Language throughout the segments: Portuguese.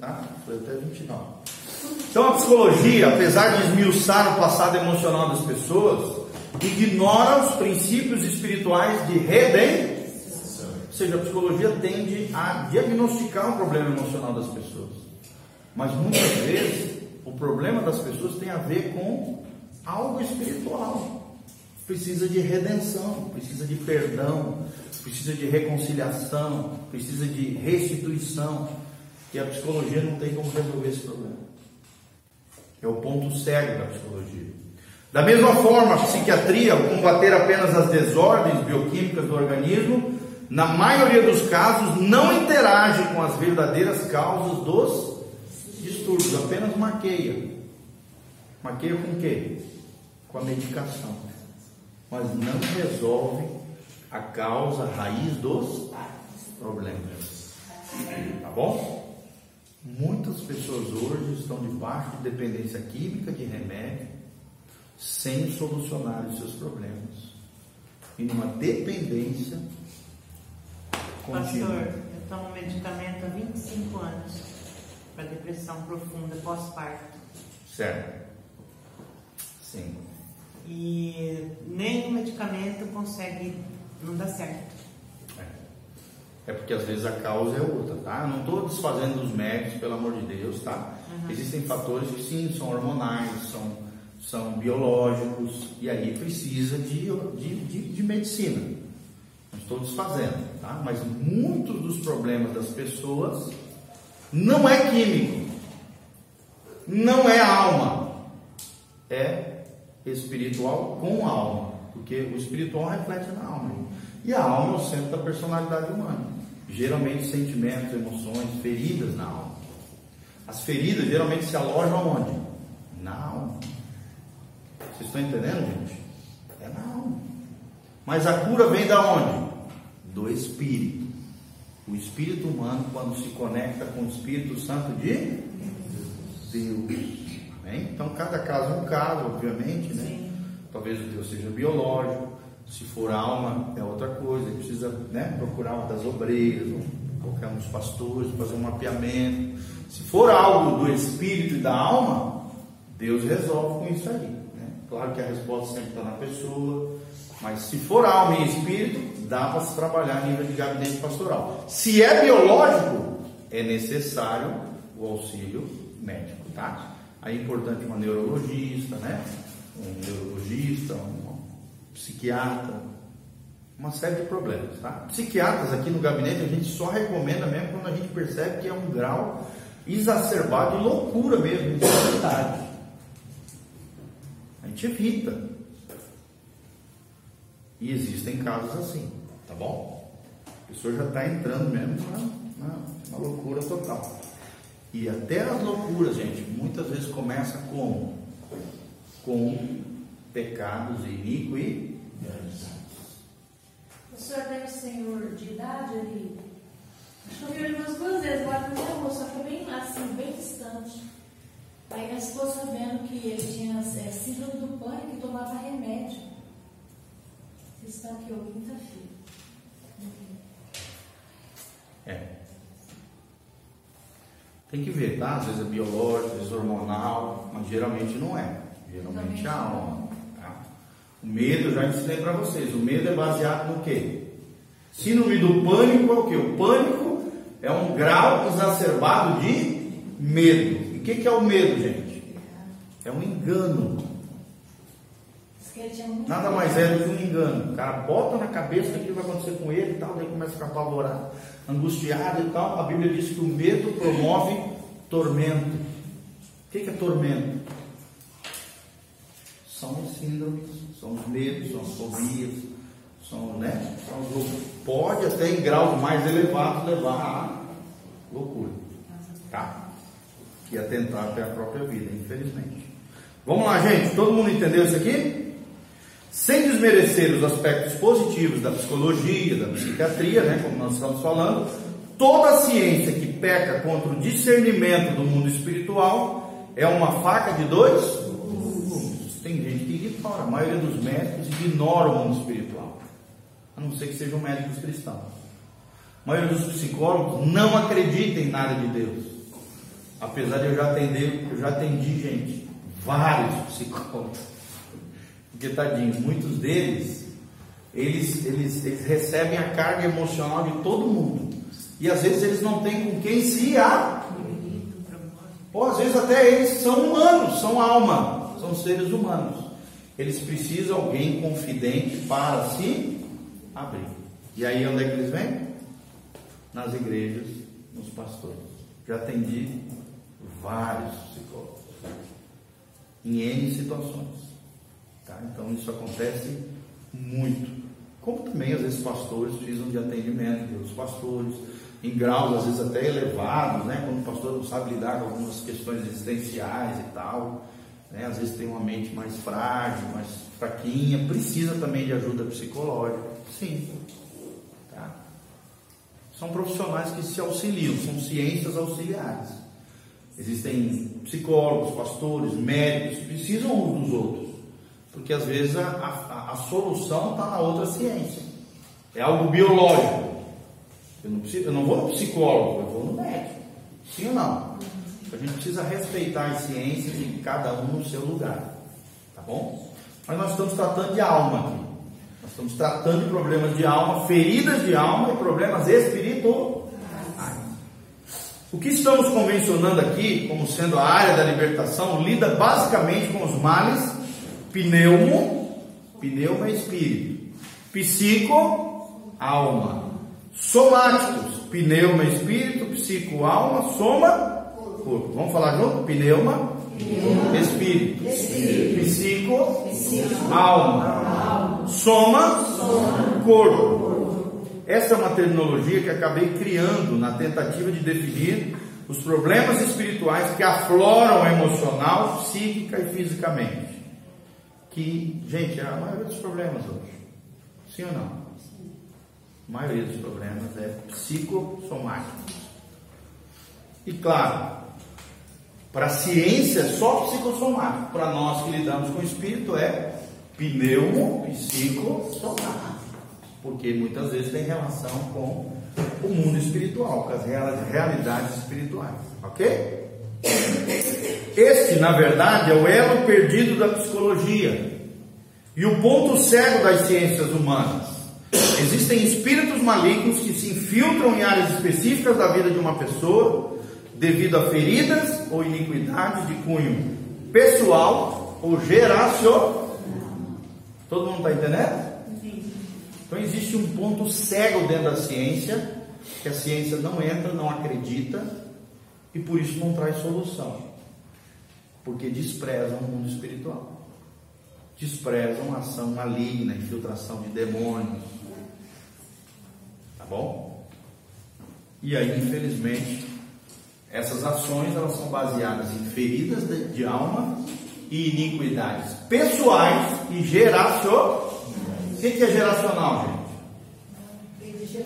Tá? Foi até 29. Então a psicologia, apesar de esmiuçar o passado emocional das pessoas, ignora os princípios espirituais de redenção. Ou seja, a psicologia tende a diagnosticar o problema emocional das pessoas. Mas muitas vezes o problema das pessoas tem a ver com algo espiritual. Precisa de redenção, precisa de perdão, precisa de reconciliação, precisa de restituição. E a psicologia não tem como resolver esse problema. É o ponto cego da psicologia. Da mesma forma, a psiquiatria, ao combater apenas as desordens bioquímicas do organismo, na maioria dos casos, não interage com as verdadeiras causas dos distúrbios, apenas maqueia. Maqueia com o quê? Com a medicação. Mas não resolve a causa, a raiz dos problemas. Tá bom? Muitas pessoas hoje estão debaixo de dependência química de remédio, sem solucionar os seus problemas. E numa dependência contínua. Pastor, eu tomo medicamento há 25 anos para depressão profunda pós-parto. Certo. Sim. E nem o medicamento consegue, não dá certo. É porque às vezes a causa é outra, tá? Não estou desfazendo os médicos, pelo amor de Deus, tá? Uhum. Existem fatores que sim, são hormonais, são, são biológicos, e aí precisa de, de, de, de medicina. Não estou desfazendo, tá? Mas muitos dos problemas das pessoas não é químico, não é alma, é espiritual com alma, porque o espiritual reflete na alma. E a alma é o centro da personalidade humana. Geralmente sentimentos, emoções, feridas na alma. As feridas geralmente se alojam aonde? Na alma. Vocês estão entendendo, gente? É na alma. Mas a cura vem da onde? Do espírito. O espírito humano, quando se conecta com o Espírito Santo de Deus. Então, cada caso é um caso, obviamente, né? Sim. Talvez o teu seja biológico, se for alma é outra coisa, precisa né, procurar uma das obreiras, qualquer um dos pastores, fazer um mapeamento. Se for algo do espírito e da alma, Deus resolve com isso aí. Né? Claro que a resposta sempre está na pessoa, mas se for alma e espírito, dá para se trabalhar a nível de gabinete pastoral. Se é biológico, é necessário o auxílio médico, tá? Aí é importante uma neurologista, né? Um neurologista, um psiquiatra, uma série de problemas, tá? Psiquiatras aqui no gabinete a gente só recomenda mesmo quando a gente percebe que é um grau exacerbado de loucura mesmo, de insanidade. A gente evita. E existem casos assim, tá bom? A pessoa já está entrando mesmo na, na, na loucura total. E até as loucuras, gente, muitas vezes começa com com pecados iniquidades. O senhor tem senhor de idade ali? Acho que eu vi ele umas duas vezes agora no meu só que bem assim, bem distante. Aí nós ficou sabendo que ele tinha é, síndrome do pânico e tomava remédio. Vocês estão aqui ouvindo, filho? É. Tem que ver, tá? Às vezes é biológico, às vezes é hormonal, mas geralmente não é. Geralmente é a alma. O medo, já ensinei para vocês, o medo é baseado no quê? Síndrome do pânico é o quê? O pânico é um grau exacerbado de medo. E o que, que é o medo, gente? É um engano. Nada mais é do que um engano. O cara bota na cabeça que aquilo vai acontecer com ele e tal, daí começa a ficar apavorado, angustiado e tal. A Bíblia diz que o medo promove tormento. O que que é tormento? São os síndromes, são os medos, são as fobias, são, né? São os loucos. Pode até em graus mais elevados levar à loucura. Tá? E atentar até a própria vida, infelizmente. Vamos lá, gente. Todo mundo entendeu isso aqui? Sem desmerecer os aspectos positivos da psicologia, da psiquiatria, né, como nós estamos falando, toda ciência que peca contra o discernimento do mundo espiritual é uma faca de dois gumes. Tem gente que ignora, a maioria dos médicos ignora o mundo espiritual, a não ser que sejam médicos cristãos. A maioria dos psicólogos não acredita em nada de Deus. apesar de eu já atender, eu já atendi gente, vários psicólogos. Porque tadinhos, muitos deles, eles, eles, eles recebem a carga emocional de todo mundo. E às vezes eles não têm com quem se a ou às vezes até eles são humanos, são alma, são seres humanos. Eles precisam de alguém confidente para se abrir. E aí onde é que eles vêm? Nas igrejas, nos pastores. Já atendi vários psicólogos em N situações. Tá? Então isso acontece muito. Como também às vezes pastores precisam de atendimento de outros pastores em graus às vezes até elevados, né? Quando o pastor não sabe lidar com algumas questões existenciais e tal, né? Às vezes tem uma mente mais frágil, mais fraquinha, precisa também de ajuda psicológica. Sim. Tá? São profissionais que se auxiliam, são ciências auxiliares. Existem psicólogos, pastores, médicos, precisam uns dos outros. Porque às vezes a, a, a solução está na outra ciência. É algo biológico. Eu não, preciso, eu não vou no psicólogo, eu vou no médico. Sim ou não? A gente precisa respeitar as ciências e cada um no seu lugar. Tá bom? Mas nós estamos tratando de alma aqui. Nós estamos tratando de problemas de alma, feridas de alma e problemas espirituais. O que estamos convencionando aqui, como sendo a área da libertação, lida basicamente com os males pneumo, pneuma espírito, psico, alma, Somáticos, pneuma, espírito, psico, alma, soma, corpo. Vamos falar junto? Pneuma, pneuma. Espírito. espírito, psico, psico. Alma. alma, soma, soma. Corpo. Essa é uma terminologia que acabei criando na tentativa de definir os problemas espirituais que afloram emocional, psíquica e fisicamente. Que, gente, é a maioria dos problemas hoje. Sim ou não? A maioria dos problemas é psicossomático. E claro, para a ciência só psicossomático. Para nós que lidamos com o espírito é pneumo psicossomático. Porque muitas vezes tem relação com o mundo espiritual, com as realidades espirituais. Ok? Este, na verdade, é o elo perdido da psicologia e o ponto cego das ciências humanas. Existem espíritos malignos que se infiltram em áreas específicas da vida de uma pessoa devido a feridas ou iniquidades de cunho pessoal ou geracional. Todo mundo está entendendo? Então existe um ponto cego dentro da ciência que a ciência não entra, não acredita e por isso não traz solução, porque desprezam o mundo espiritual desprezam a ação maligna, infiltração de demônios, bom? E aí, infelizmente, essas ações elas são baseadas em feridas de, de alma e iniquidades pessoais e geracionais. O que é geracional, gente?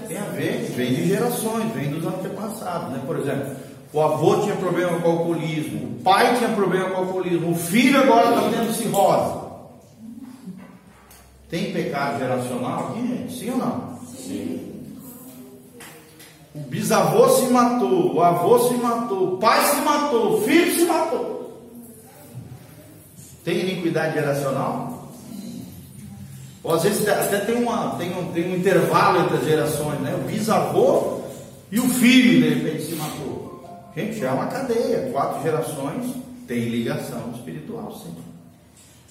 Tem a ver, vem de gerações, vem dos antepassados, né? Por exemplo, o avô tinha problema com o alcoolismo, o pai tinha problema com o alcoolismo, o filho agora está tendo cirrose. Tem pecado geracional aqui, gente? Sim ou não? Sim. O bisavô se matou, o avô se matou, o pai se matou, o filho se matou. Tem iniquidade geracional? Ou às vezes até tem, uma, tem, um, tem um intervalo entre as gerações, né? O bisavô e o filho, de repente, se matou. Gente, é uma cadeia. Quatro gerações tem ligação espiritual, sim.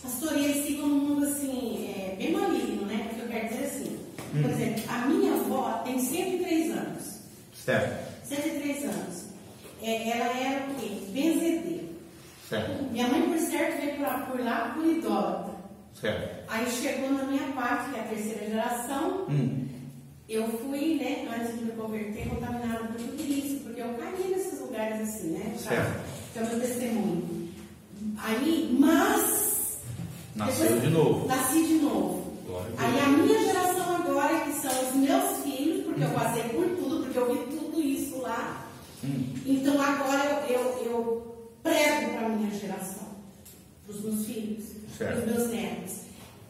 Pastor, e eles ficam num mundo assim, é, bem maligno, né? Porque eu quero dizer assim, por hum. exemplo, a minha avó tem 103 anos. Certo. 103 anos. É, ela era o quê? Benzedeira. Certo. Minha mãe, por certo, veio por, por lá por idólatra. Certo. Aí chegou na minha parte, que é a terceira geração. Hum. Eu fui, né, antes de me converter, contaminada por tudo isso, porque eu caí nesses lugares assim, né? Certo. Que é o meu testemunho. Aí, mas. Nasceu depois, de novo. Nasci de novo. Aí a minha geração agora, que são os meus filhos, porque eu passei por tudo, porque eu vi tudo lá. Hum. Então agora eu, eu, eu prego para a minha geração, para os meus filhos, para os meus netos.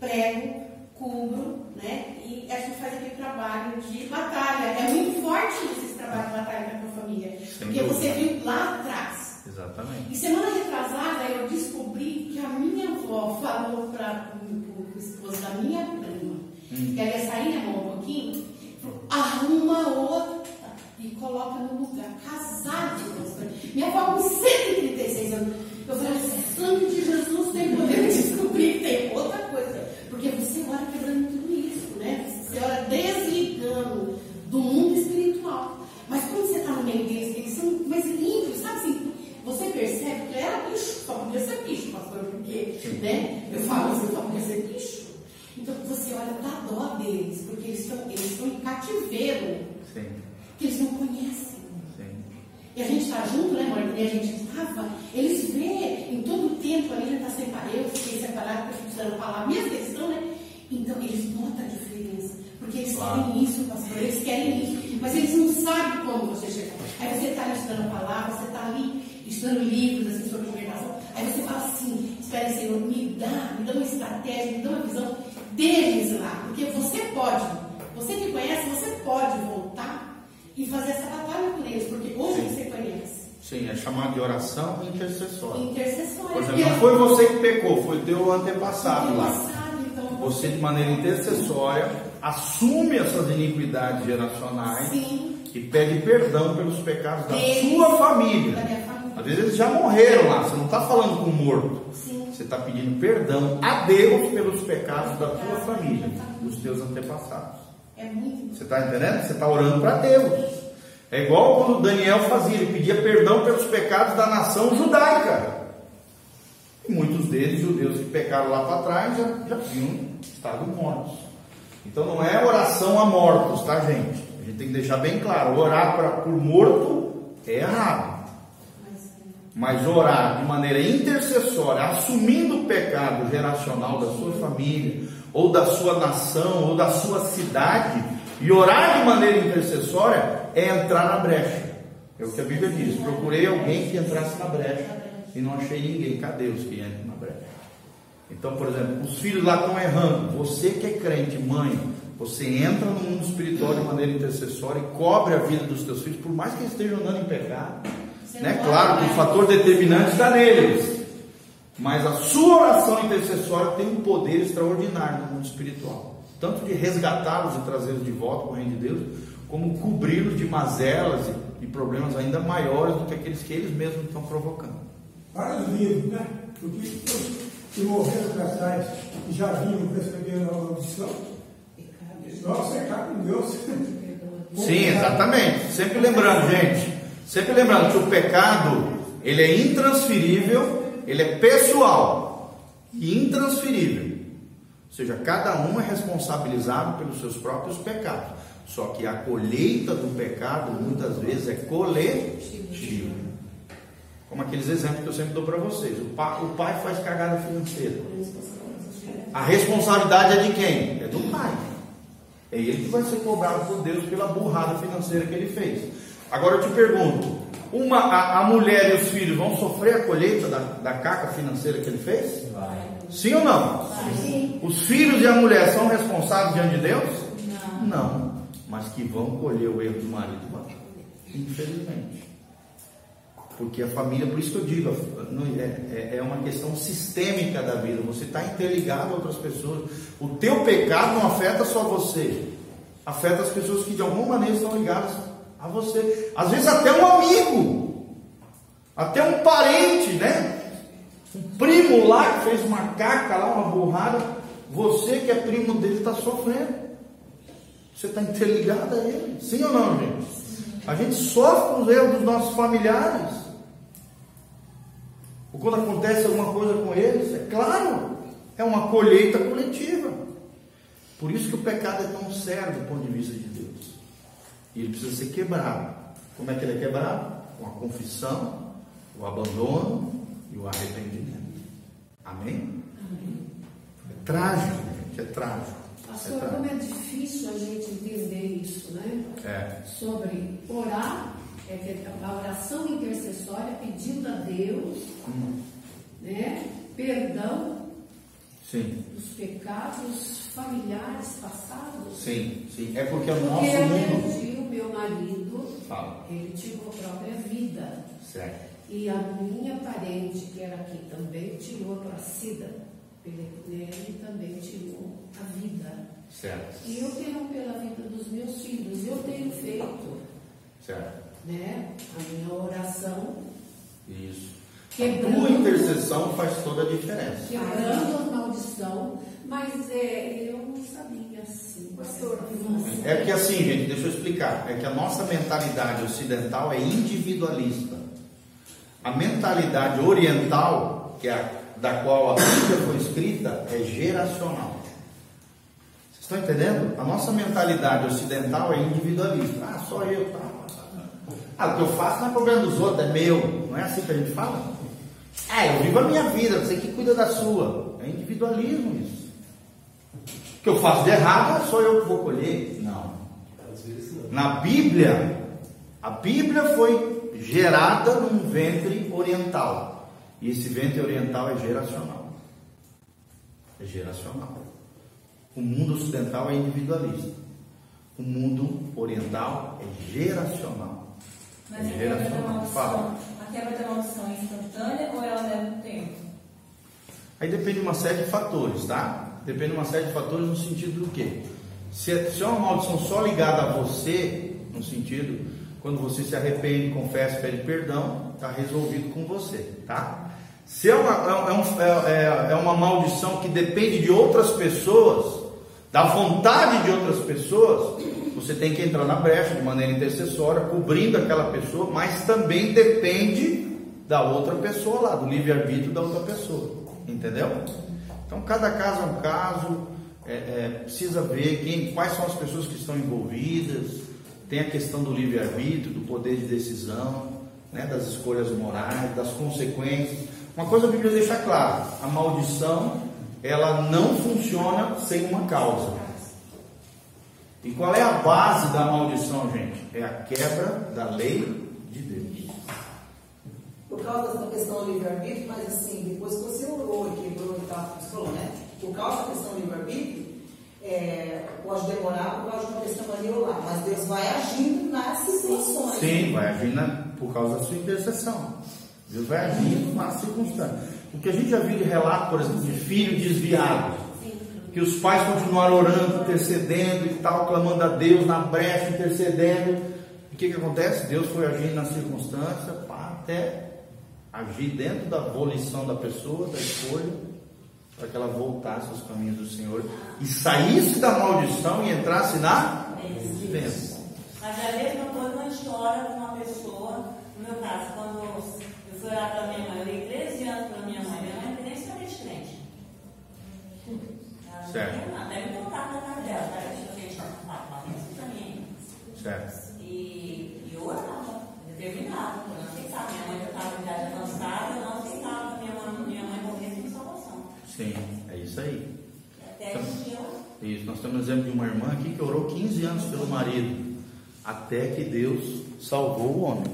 Prego, cubro, né? E a gente faz aquele trabalho de batalha. É muito forte esse trabalho de batalha para a família. Sem porque dúvida. você viu lá atrás. E semana retrasada eu descobri que a minha avó falou para o esposo da minha prima, hum. que ela ia sair, né, um pouquinho, falou, arruma outra e coloca no lugar, casado. Minha avó com 136 anos. Eu falei, assim, sangue de Jesus tem poder de descobrir que tem outra coisa. Porque você ora quebrando tudo isso, né? Você ora desligando do mundo espiritual. Mas quando você está no meio deles, eles são mais limpos, sabe assim? Você percebe que era bicho, só podia ser bicho, pastor, porque, né? Eu falo assim, só podia ser bicho. Então você olha, dá dó deles, porque eles estão eles em cativeiro. Sim. Que eles não conhecem. Sim. E a gente está junto, né, amor? E a gente estava, eles vê em todo o tempo ali, está separado, eu fiquei separado porque precisando falar a mesma questão, né? Então eles notam a diferença. Porque eles claro. querem isso, pastor, eles querem isso. Mas eles não sabem como você chega. Aí você está estudando a palavra, você está ali estudando livros assim, sobre libertação. Aí você fala assim, espera Senhor, me dá, me dá uma estratégia, me dá uma visão deles lá. Porque você pode, você que conhece, você pode voltar e fazer essa batalha com eles. Porque hoje Sim. você conhece. Sim, é chamado de oração intercessória. Intercessória. Por exemplo, não foi você que pecou, foi teu antepassado, lá. Então, você, de maneira intercessória, assume essas iniquidades geracionais Sim. e pede perdão pelos pecados da Deus, sua família. Da família. Às vezes eles já morreram lá, você não está falando com o morto. Sim. Você está pedindo perdão a Deus pelos pecados da sua família, dos teus antepassados. É muito. Você está entendendo? Você está orando para Deus. É igual quando Daniel fazia, ele pedia perdão pelos pecados da nação judaica. E muitos deles, judeus que pecaram lá para trás, já, já tinham estado mortos. Então não é oração a mortos, tá, gente? A gente tem que deixar bem claro: orar pra, por morto é errado. Mas orar de maneira intercessória, assumindo o pecado geracional da sua família, ou da sua nação, ou da sua cidade, e orar de maneira intercessória é entrar na brecha. É o que a Bíblia diz: procurei alguém que entrasse na brecha e não achei ninguém. Cadê os que entram na brecha? Então, por exemplo, os filhos lá estão errando. Você que é crente, mãe, você entra no mundo espiritual de maneira intercessória e cobre a vida dos teus filhos, por mais que eles estejam andando em pecado. Né? Claro que o fator determinante está neles. Mas a sua oração intercessória tem um poder extraordinário no mundo espiritual. Tanto de resgatá-los e trazê-los de volta para o reino de Deus, como cobri-los de mazelas e, problemas ainda maiores do que aqueles que eles mesmos estão provocando. Para os vivos, né? Porque que morreram para trás e já vinham recebendo a audição, nossa, é caro com Deus. Sim, exatamente. Sempre lembrando, gente, sempre lembrando que o pecado ele é intransferível, ele é pessoal e intransferível. Ou seja, cada um é responsabilizado pelos seus próprios pecados. Só que a colheita do pecado muitas vezes é coletiva. Como aqueles exemplos que eu sempre dou para vocês. O pai, o pai faz cagada financeira. A responsabilidade é de quem? É do pai. É ele que vai ser cobrado por Deus pela burrada financeira que ele fez. Agora eu te pergunto: uma, a, a mulher e os filhos vão sofrer a colheita da, da caca financeira que ele fez? Vai. Sim ou não? Sim. Os filhos e a mulher são responsáveis diante de Deus? Não. Não. Mas que vão colher o erro do marido, Infelizmente. Porque a família, por isso que eu digo, é, é, é uma questão sistêmica da vida. Você está interligado a outras pessoas. O teu pecado não afeta só você, afeta as pessoas que de alguma maneira estão ligadas a você. Às vezes até um amigo, até um parente, né? Um primo lá que fez uma caca lá, uma burrada. Você que é primo dele está sofrendo. Você está interligado a ele. Sim ou não, gente? A gente sofre com os erros dos nossos familiares. Ou quando acontece alguma coisa com eles, é claro, é uma colheita coletiva. Por isso que o pecado é tão sério do ponto de vista de Deus. E ele precisa ser quebrado. Como é que ele é quebrado? Com a confissão, o abandono e o arrependimento. Amém? Amém. É trágico, gente, é trágico. Pastor, é trágico. como é difícil a gente entender isso, né? É. Sobre orar é a oração intercessória pedindo a Deus hum. né, perdão sim. dos pecados familiares passados. Sim, sim. É porque o porque nosso mundo. Meu marido, Fala. ele tirou a própria vida. Certo. E a minha parente, que era aqui também, tirou a placida. Ele também tirou a vida. Certo. E eu tenho pela vida dos meus filhos. Eu tenho feito. Certo. Né, a minha oração. Isso. Quebrando, a tua intercessão faz toda a diferença. Quebrando a maldição. Mas é, eu não sabia assim. Pastor, É que assim, gente, deixa eu explicar. É que a nossa mentalidade ocidental é individualista. A mentalidade oriental, que é a, da qual a Bíblia foi escrita, é geracional. Vocês estão entendendo? A nossa mentalidade ocidental é individualista. Ah, só eu, tá? Ah, o que eu faço não é problema dos outros, é meu. Não é assim que a gente fala? É, eu vivo a minha vida, você que cuida da sua. É individualismo isso. Que eu faço de errado só eu que vou colher. Não. Na Bíblia, a Bíblia foi gerada num ventre oriental. E esse ventre oriental é geracional. É geracional. O mundo ocidental é individualista. O mundo oriental é geracional. Mas é a quebra da maldição, a quebra da maldição é instantânea ou ela leva um tempo? Aí depende de uma série de fatores, tá? Depende de uma série de fatores no sentido do quê? Se é, se é uma maldição só ligada a você, no sentido, quando você se arrepende, confessa, pede perdão, está resolvido com você, tá? Se é uma, é, um, é, é, é uma maldição que depende de outras pessoas, da vontade de outras pessoas, você tem que entrar na brecha de maneira intercessória, cobrindo aquela pessoa, mas também depende da outra pessoa lá, do livre-arbítrio da outra pessoa. Entendeu? Então, cada caso é um caso, é, é, precisa ver quem, quais são as pessoas que estão envolvidas, tem a questão do livre-arbítrio, do poder de decisão, né, das escolhas morais, das consequências. Uma coisa a Bíblia deixa clara: a maldição ela não funciona sem uma causa. E qual é a base da maldição, gente? É a quebra da lei de Deus. Por causa da questão do livre-arbítrio, mas assim, depois que você orou e quebrou e tal, da questão do livre-arbítrio, é, pode demorar por causa de uma questão lá, mas Deus vai agindo nas situações. Sim, vai agindo por causa da sua intercessão. Deus vai agindo nas circunstâncias. O que a gente já viu de relato, por exemplo, de filho desviado, que os pais continuaram orando, intercedendo e tal, clamando a Deus na brecha, intercedendo. O que, que acontece? Deus foi agindo na circunstância até agir dentro da volição da pessoa, da escolha, para que ela voltasse aos caminhos do Senhor e saísse da maldição e entrasse na bênção. Mas é a mesma coisa uma história com uma pessoa, no meu caso, quando eu fui orar para minha mãe, eu dei 13 anos para minha mãe, minha mãe nem sabia de crente. Certo. Até me contar na casa dela, tá? Eu tinha uma bênção para mim. Certo. E, e eu orava, determinado, Sim, é isso aí. Até eu Isso, nós temos um exemplo de uma irmã aqui que orou 15 anos pelo marido, até que Deus salvou o homem.